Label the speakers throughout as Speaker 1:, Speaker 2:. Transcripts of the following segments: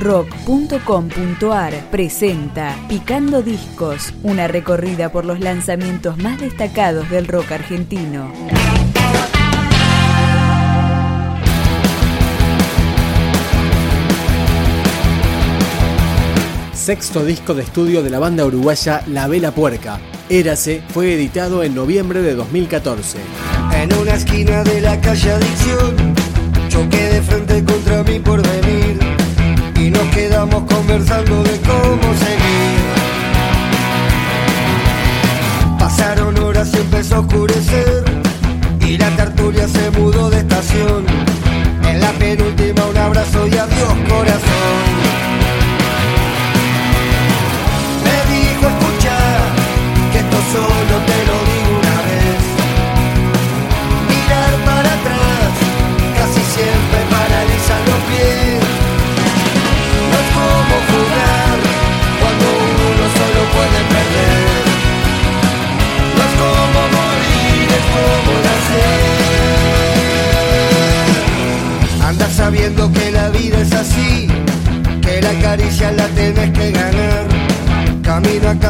Speaker 1: rock.com.ar presenta Picando Discos, una recorrida por los lanzamientos más destacados del rock argentino.
Speaker 2: Sexto disco de estudio de la banda uruguaya La Vela Puerca. Érase fue editado en noviembre de 2014.
Speaker 3: En una esquina de la calle Adicción, choqué de frente contra mi porvenir quedamos conversando de cómo seguir. Pasaron horas y empezó a oscurecer y la tertulia se mudó de estación.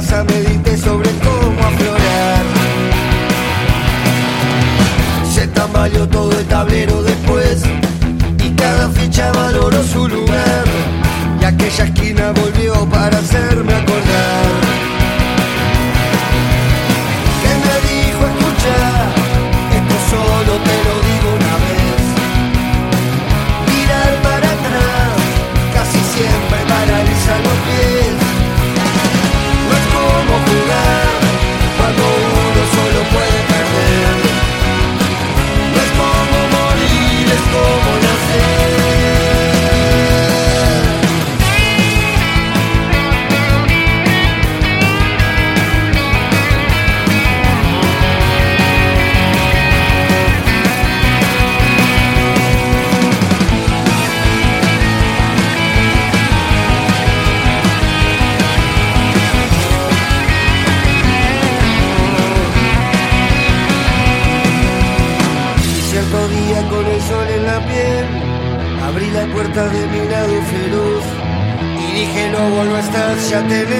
Speaker 3: Casa estar,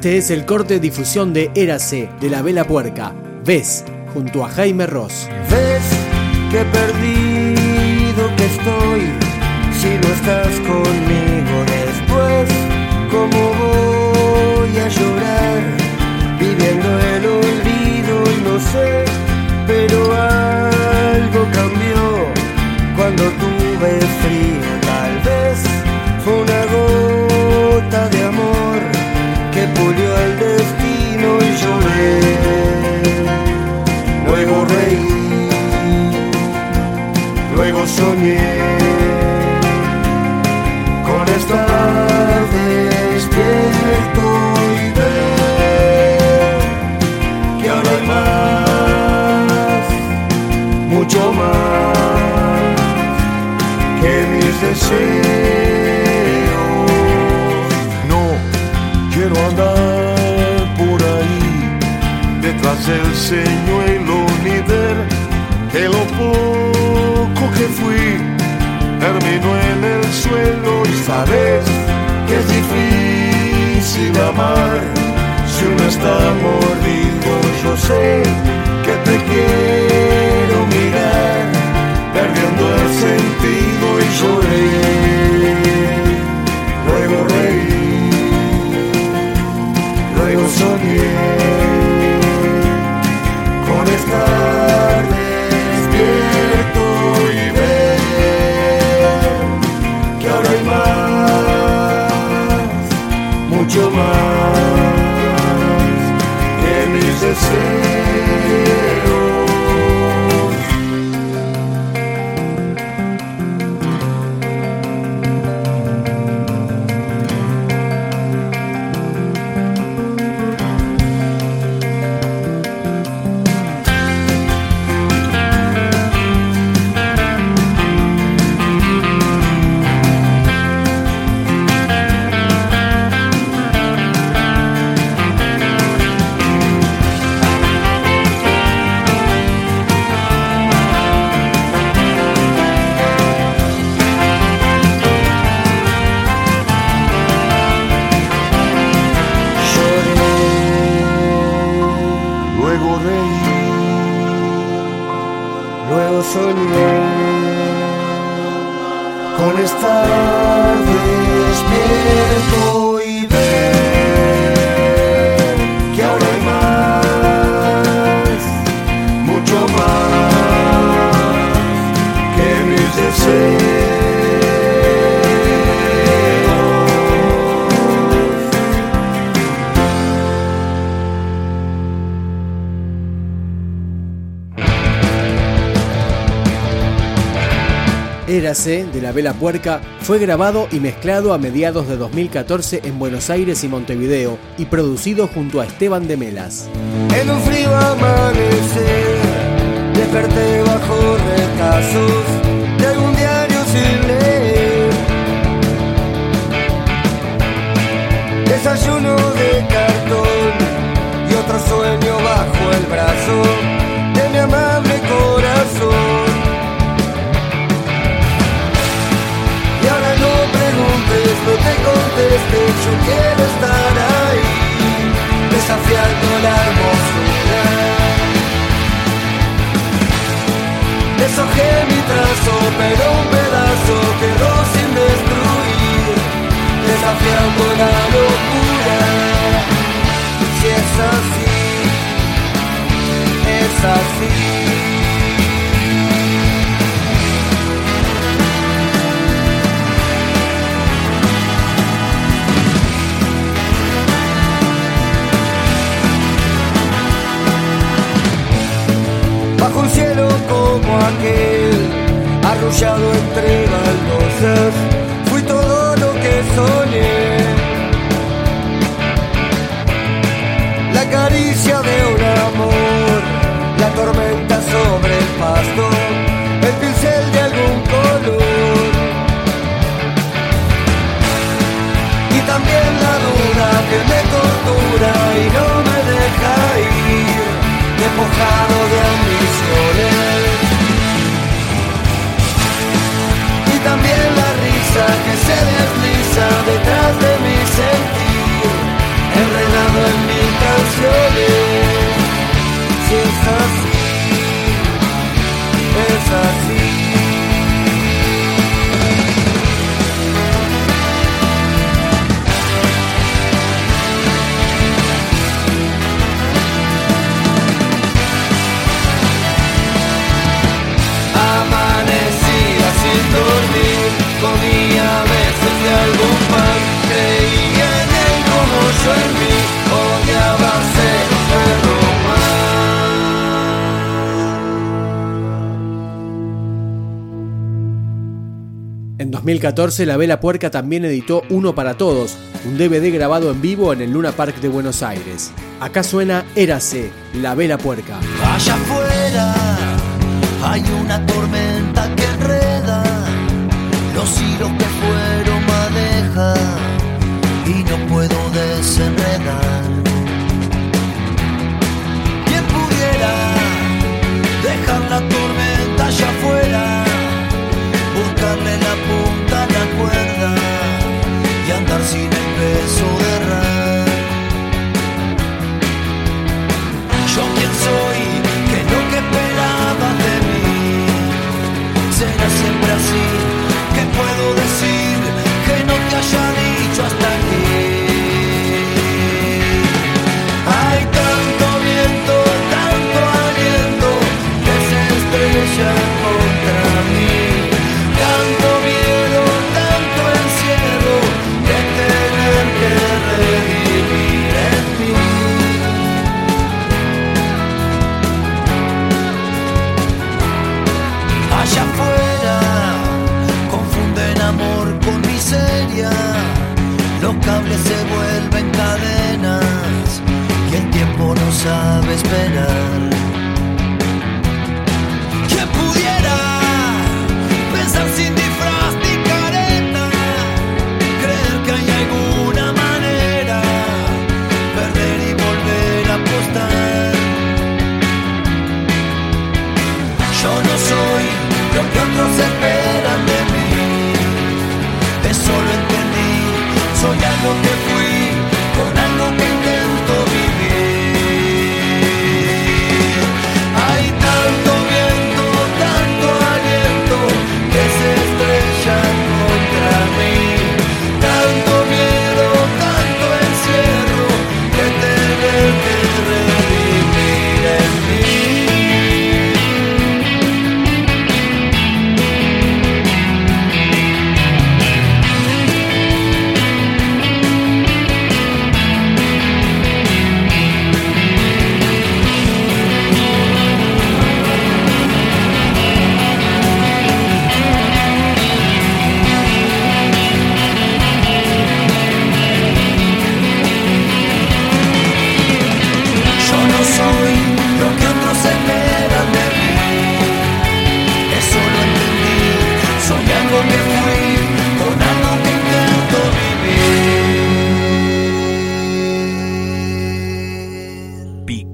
Speaker 2: Este es el corte de difusión de Érase de La Vela Puerca. Ves, junto a Jaime Ross.
Speaker 3: Ves que perdido que estoy si no estás conmigo después. ¿Cómo voy a llorar viviendo el olvido? No sé, pero algo cambió cuando tuve frío.
Speaker 4: Detrás del señuelo ni ver que lo poco que fui terminó en el suelo y sabes que es difícil amar si uno está mordido. Yo sé que te quiero mirar perdiendo el sentido y lloré. Luego reí, luego soñé siempre estar despierto.
Speaker 2: Érase, de la Vela Puerca, fue grabado y mezclado a mediados de 2014 en Buenos Aires y Montevideo y producido junto a Esteban de Melas.
Speaker 3: En un frío amanecer, desperté bajo retazos arrullado entre baldosas, fui todo lo que soñé. La caricia de un amor, la tormenta sobre el pasto, el pincel de algún color. Y también la duda que me tortura y no me deja ir, despojado En
Speaker 2: 2014, La Vela Puerca también editó Uno para Todos, un DVD grabado en vivo en el Luna Park de Buenos Aires. Acá suena Érase, La Vela Puerca.
Speaker 3: Allá afuera hay una tormenta que enreda los hilos que fueron y no puedo desenredar.